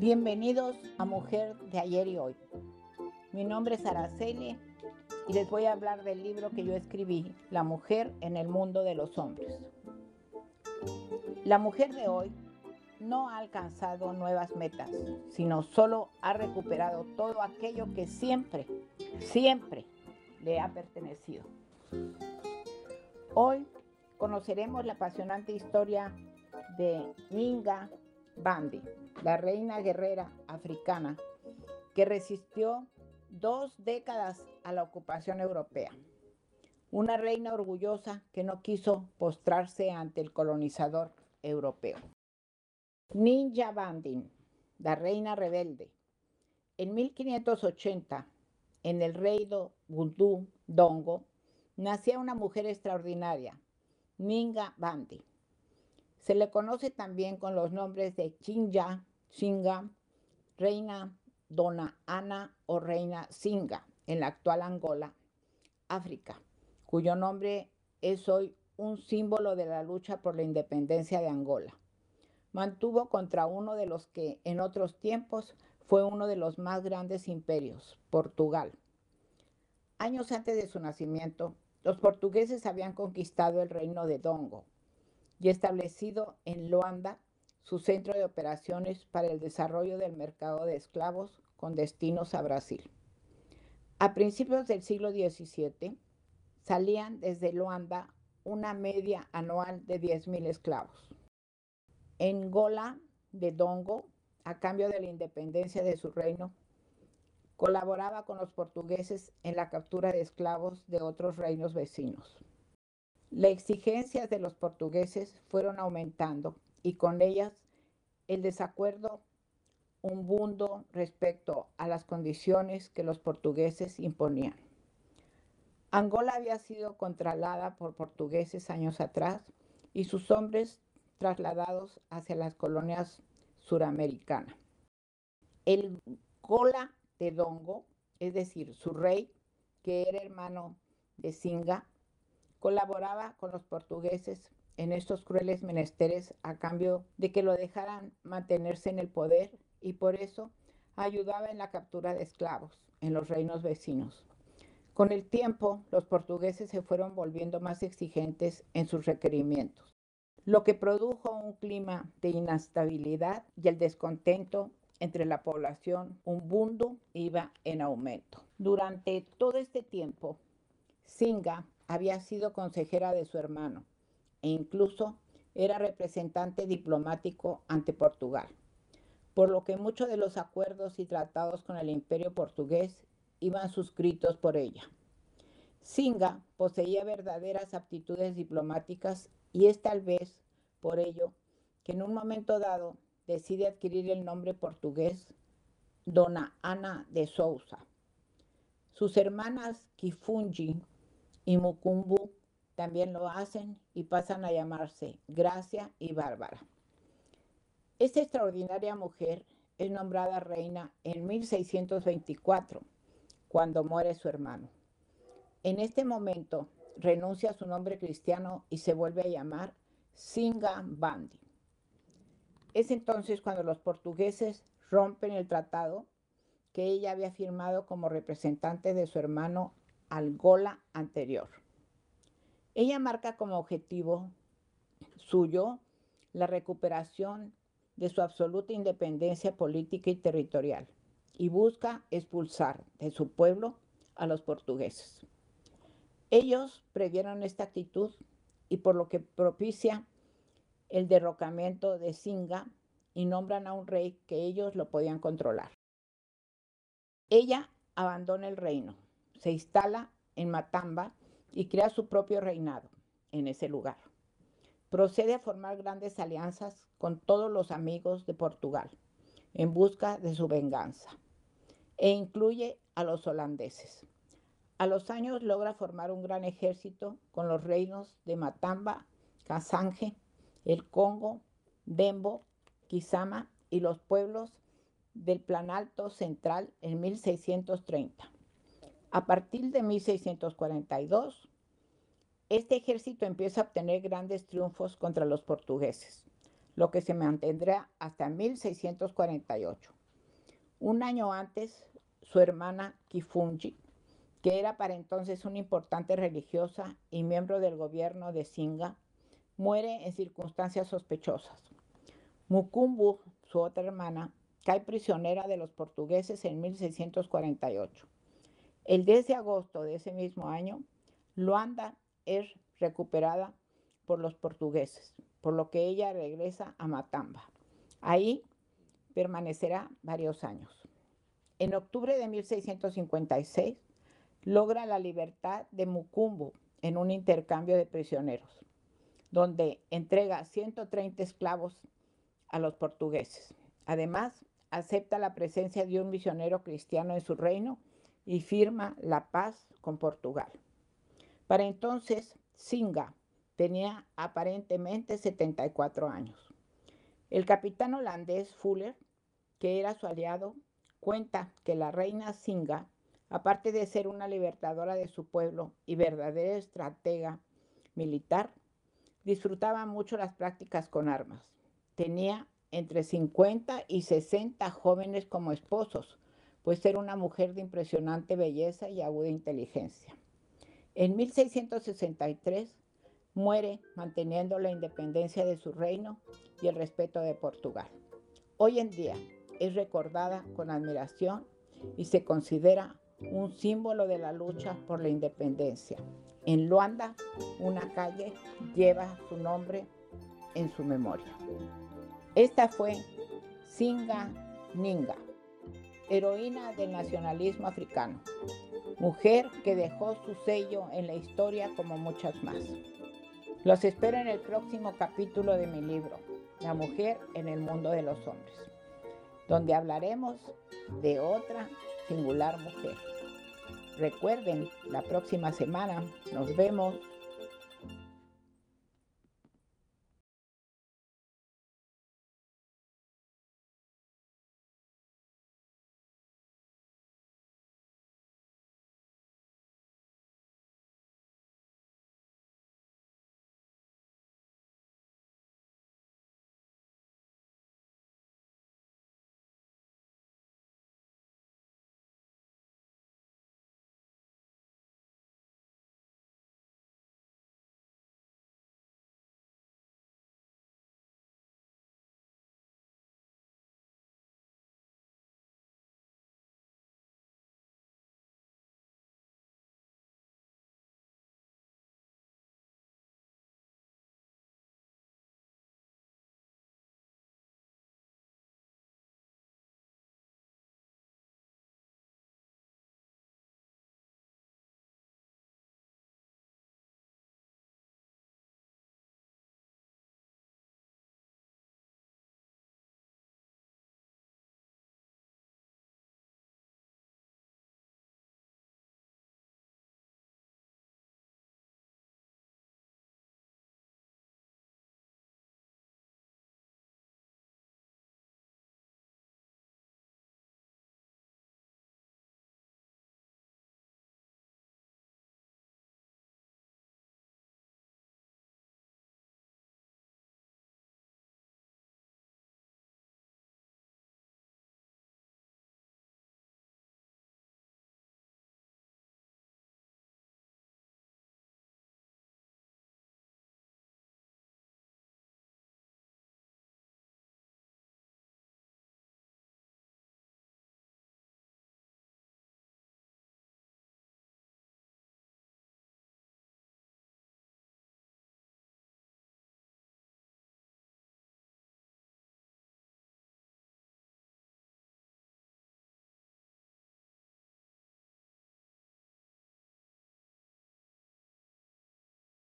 Bienvenidos a Mujer de ayer y hoy. Mi nombre es Araceli y les voy a hablar del libro que yo escribí, La mujer en el mundo de los hombres. La mujer de hoy no ha alcanzado nuevas metas, sino solo ha recuperado todo aquello que siempre, siempre le ha pertenecido. Hoy conoceremos la apasionante historia de Ninga Bandi, la reina guerrera africana que resistió dos décadas a la ocupación europea. Una reina orgullosa que no quiso postrarse ante el colonizador europeo. Ninja Bandin, la reina rebelde. En 1580, en el reino Bundu Dongo, nacía una mujer extraordinaria, Ninga Bandi. Se le conoce también con los nombres de Chinja, Singa, Reina Dona Ana o Reina Singa, en la actual Angola, África, cuyo nombre es hoy un símbolo de la lucha por la independencia de Angola. Mantuvo contra uno de los que en otros tiempos fue uno de los más grandes imperios, Portugal. Años antes de su nacimiento, los portugueses habían conquistado el reino de Dongo y establecido en Luanda su centro de operaciones para el desarrollo del mercado de esclavos con destinos a Brasil. A principios del siglo XVII salían desde Luanda una media anual de 10.000 esclavos. En Gola de Dongo, a cambio de la independencia de su reino, colaboraba con los portugueses en la captura de esclavos de otros reinos vecinos. Las exigencias de los portugueses fueron aumentando y con ellas el desacuerdo un bundo respecto a las condiciones que los portugueses imponían. Angola había sido controlada por portugueses años atrás y sus hombres trasladados hacia las colonias suramericanas. El Gola de Dongo, es decir, su rey, que era hermano de Singa, colaboraba con los portugueses en estos crueles menesteres a cambio de que lo dejaran mantenerse en el poder y por eso ayudaba en la captura de esclavos en los reinos vecinos. Con el tiempo, los portugueses se fueron volviendo más exigentes en sus requerimientos, lo que produjo un clima de inestabilidad y el descontento entre la población bundu iba en aumento. Durante todo este tiempo, Singa había sido consejera de su hermano e incluso era representante diplomático ante Portugal, por lo que muchos de los acuerdos y tratados con el imperio portugués iban suscritos por ella. Singa poseía verdaderas aptitudes diplomáticas y es tal vez por ello que en un momento dado decide adquirir el nombre portugués Dona Ana de Sousa. Sus hermanas Kifunji y Mukumbu también lo hacen y pasan a llamarse Gracia y Bárbara. Esta extraordinaria mujer es nombrada reina en 1624, cuando muere su hermano. En este momento renuncia a su nombre cristiano y se vuelve a llamar Singa Bandi. Es entonces cuando los portugueses rompen el tratado que ella había firmado como representante de su hermano Algola anterior. Ella marca como objetivo suyo la recuperación de su absoluta independencia política y territorial y busca expulsar de su pueblo a los portugueses. Ellos previeron esta actitud y por lo que propicia el derrocamiento de Singa y nombran a un rey que ellos lo podían controlar. Ella abandona el reino, se instala en Matamba y crea su propio reinado en ese lugar. Procede a formar grandes alianzas con todos los amigos de Portugal en busca de su venganza e incluye a los holandeses. A los años logra formar un gran ejército con los reinos de Matamba, Casange, el Congo, Dembo, Kisama y los pueblos del Planalto Central en 1630. A partir de 1642, este ejército empieza a obtener grandes triunfos contra los portugueses, lo que se mantendrá hasta 1648. Un año antes, su hermana Kifunji, que era para entonces una importante religiosa y miembro del gobierno de Singa, muere en circunstancias sospechosas. Mukumbu, su otra hermana, cae prisionera de los portugueses en 1648. El 10 de agosto de ese mismo año, Luanda es recuperada por los portugueses, por lo que ella regresa a Matamba. Ahí permanecerá varios años. En octubre de 1656 logra la libertad de Mukumbu en un intercambio de prisioneros, donde entrega 130 esclavos a los portugueses. Además, acepta la presencia de un misionero cristiano en su reino y firma la paz con Portugal. Para entonces, Singa tenía aparentemente 74 años. El capitán holandés Fuller, que era su aliado, cuenta que la reina Singa, aparte de ser una libertadora de su pueblo y verdadera estratega militar, disfrutaba mucho las prácticas con armas. Tenía entre 50 y 60 jóvenes como esposos, pues era una mujer de impresionante belleza y aguda inteligencia. En 1663 muere manteniendo la independencia de su reino y el respeto de Portugal. Hoy en día es recordada con admiración y se considera un símbolo de la lucha por la independencia. En Luanda, una calle lleva su nombre en su memoria. Esta fue Singa Ninga, heroína del nacionalismo africano, mujer que dejó su sello en la historia como muchas más. Los espero en el próximo capítulo de mi libro, La mujer en el mundo de los hombres, donde hablaremos de otra singular mujer. Recuerden, la próxima semana nos vemos